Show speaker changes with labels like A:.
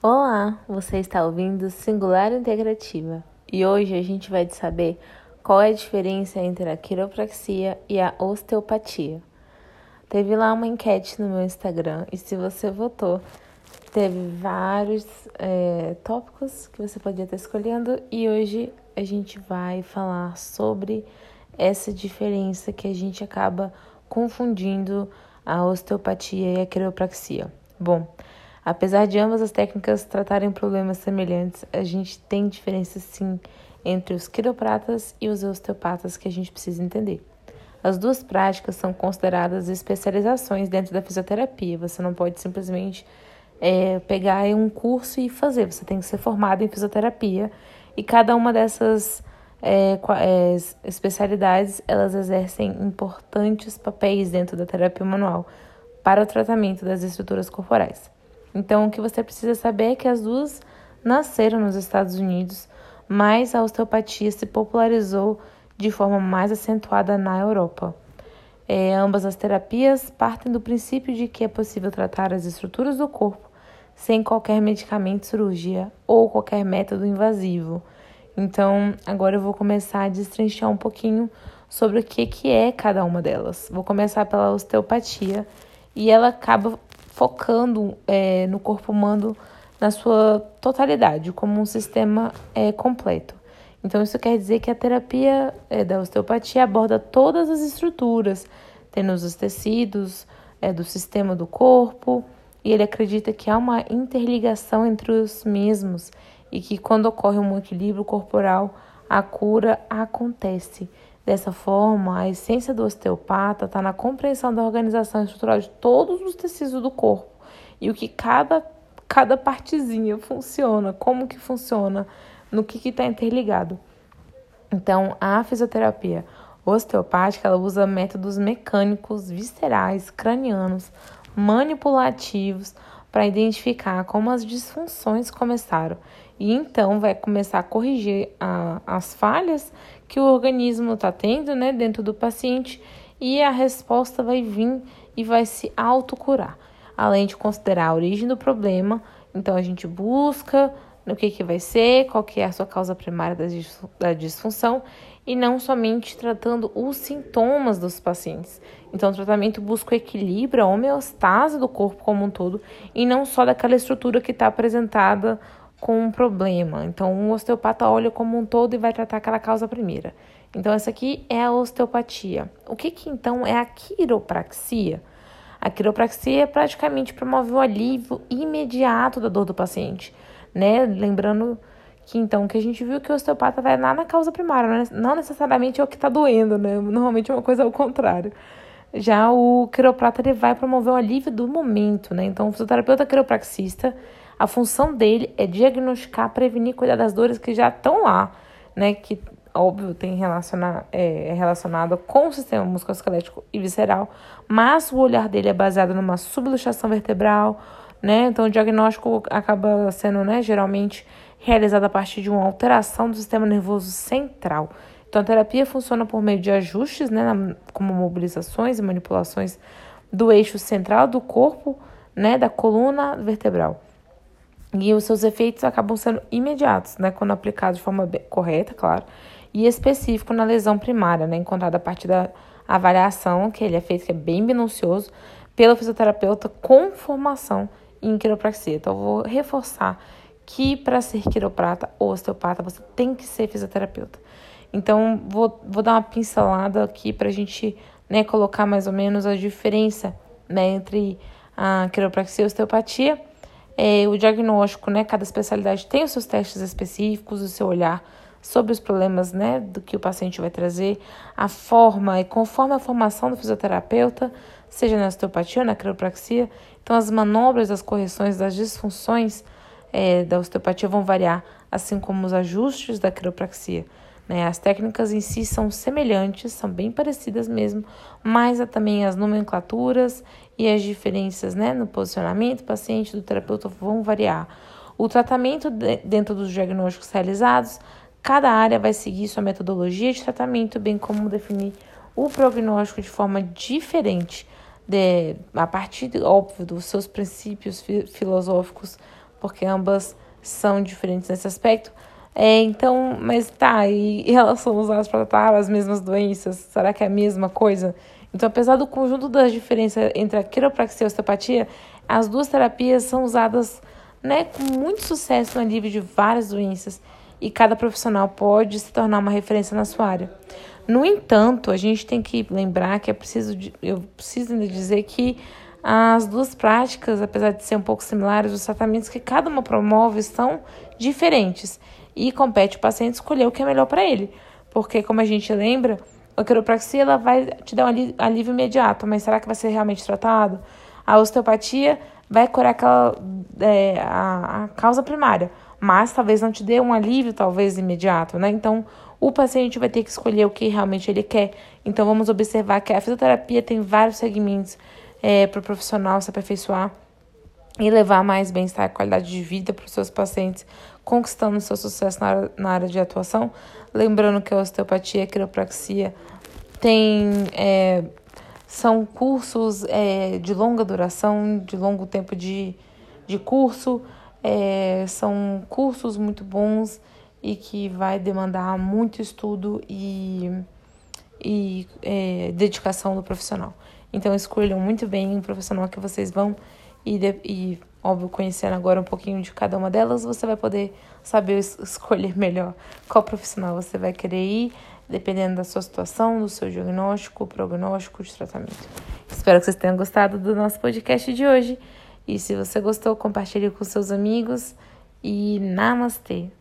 A: Olá, você está ouvindo Singular Integrativa e hoje a gente vai saber qual é a diferença entre a quiropraxia e a osteopatia. Teve lá uma enquete no meu Instagram e se você votou, teve vários é, tópicos que você podia estar escolhendo e hoje a gente vai falar sobre essa diferença que a gente acaba confundindo a osteopatia e a quiropraxia. Bom, apesar de ambas as técnicas tratarem problemas semelhantes, a gente tem diferenças sim entre os quiropratas e os osteopatas que a gente precisa entender. As duas práticas são consideradas especializações dentro da fisioterapia. Você não pode simplesmente é, pegar um curso e fazer. Você tem que ser formado em fisioterapia e cada uma dessas é, é, especialidades elas exercem importantes papéis dentro da terapia manual para o tratamento das estruturas corporais. Então, o que você precisa saber é que as duas nasceram nos Estados Unidos, mas a osteopatia se popularizou de forma mais acentuada na Europa. É, ambas as terapias partem do princípio de que é possível tratar as estruturas do corpo sem qualquer medicamento, cirurgia ou qualquer método invasivo. Então, agora eu vou começar a destrinchar um pouquinho sobre o que, que é cada uma delas. Vou começar pela osteopatia e ela acaba focando é, no corpo humano na sua totalidade, como um sistema é, completo. Então, isso quer dizer que a terapia é, da osteopatia aborda todas as estruturas, tendo os tecidos é, do sistema do corpo, e ele acredita que há uma interligação entre os mesmos e que quando ocorre um equilíbrio corporal, a cura acontece. Dessa forma, a essência do osteopata está na compreensão da organização estrutural de todos os tecidos do corpo e o que cada, cada partezinha funciona, como que funciona, no que está interligado. Então, a fisioterapia osteopática ela usa métodos mecânicos, viscerais, cranianos, manipulativos para identificar como as disfunções começaram e então vai começar a corrigir a, as falhas que o organismo está tendo né, dentro do paciente e a resposta vai vir e vai se autocurar. Além de considerar a origem do problema, então a gente busca no que, que vai ser, qual que é a sua causa primária da disfunção e não somente tratando os sintomas dos pacientes. Então, o tratamento busca o equilíbrio, a homeostase do corpo como um todo e não só daquela estrutura que está apresentada com um problema. Então, um osteopata olha como um todo e vai tratar aquela causa primeira. Então, essa aqui é a osteopatia. O que, que então é a quiropraxia? A quiropraxia praticamente promove o alívio imediato da dor do paciente, né? Lembrando que então que a gente viu que o osteopata vai lá na causa primária, não necessariamente é o que está doendo, né? Normalmente é uma coisa ao contrário. Já o quiroprata ele vai promover o alívio do momento, né? Então, o fisioterapeuta quiropraxista a função dele é diagnosticar, prevenir, cuidar das dores que já estão lá, né? Que, óbvio, tem relacionar, é, é relacionado com o sistema musculoesquelético e visceral, mas o olhar dele é baseado numa subluxação vertebral, né? Então, o diagnóstico acaba sendo, né, geralmente realizado a partir de uma alteração do sistema nervoso central. Então, a terapia funciona por meio de ajustes, né, como mobilizações e manipulações do eixo central do corpo, né, da coluna vertebral. E os seus efeitos acabam sendo imediatos, né, quando aplicados de forma correta, claro, e específico na lesão primária, né, encontrada a partir da avaliação, que ele é feito, que é bem minucioso, pelo fisioterapeuta com formação em quiropraxia. Então, eu vou reforçar que para ser quiroprata ou osteopata, você tem que ser fisioterapeuta. Então, vou, vou dar uma pincelada aqui para a gente né, colocar mais ou menos a diferença né, entre a quiropraxia e a osteopatia é, o diagnóstico, né? Cada especialidade tem os seus testes específicos, o seu olhar sobre os problemas, né? Do que o paciente vai trazer, a forma e conforme a formação do fisioterapeuta, seja na osteopatia ou na quiropraxia, então as manobras, as correções das disfunções é, da osteopatia vão variar, assim como os ajustes da quiropraxia. Né? As técnicas em si são semelhantes, são bem parecidas mesmo, mas há também as nomenclaturas e as diferenças né, no posicionamento do paciente do terapeuta vão variar. O tratamento de, dentro dos diagnósticos realizados, cada área vai seguir sua metodologia de tratamento, bem como definir o prognóstico de forma diferente, de, a partir, óbvio, dos seus princípios filosóficos porque ambas são diferentes nesse aspecto. É, então, mas tá, e, elas são usadas para tratar as mesmas doenças? Será que é a mesma coisa? Então, apesar do conjunto das diferenças entre a quiropraxia e a osteopatia, as duas terapias são usadas né, com muito sucesso no alívio de várias doenças e cada profissional pode se tornar uma referência na sua área. No entanto, a gente tem que lembrar que é preciso, eu preciso ainda dizer que as duas práticas, apesar de ser um pouco similares, os tratamentos que cada uma promove são diferentes e compete o paciente escolher o que é melhor para ele. Porque, como a gente lembra, a quiropraxia ela vai te dar um alívio imediato, mas será que vai ser realmente tratado? A osteopatia vai curar aquela, é, a, a causa primária, mas talvez não te dê um alívio, talvez imediato, né? Então, o paciente vai ter que escolher o que realmente ele quer. Então, vamos observar que a fisioterapia tem vários segmentos é, para o profissional se aperfeiçoar e levar mais bem-estar e qualidade de vida para os seus pacientes, conquistando seu sucesso na área, na área de atuação. Lembrando que a osteopatia e a quiropraxia tem, é, são cursos é, de longa duração, de longo tempo de, de curso, é, são cursos muito bons e que vai demandar muito estudo e, e é, dedicação do profissional. Então escolham muito bem o profissional que vocês vão e, de, e, óbvio, conhecendo agora um pouquinho de cada uma delas, você vai poder saber escolher melhor qual profissional você vai querer ir, dependendo da sua situação, do seu diagnóstico, prognóstico de tratamento. Espero que vocês tenham gostado do nosso podcast de hoje. E se você gostou, compartilhe com seus amigos. E namastê!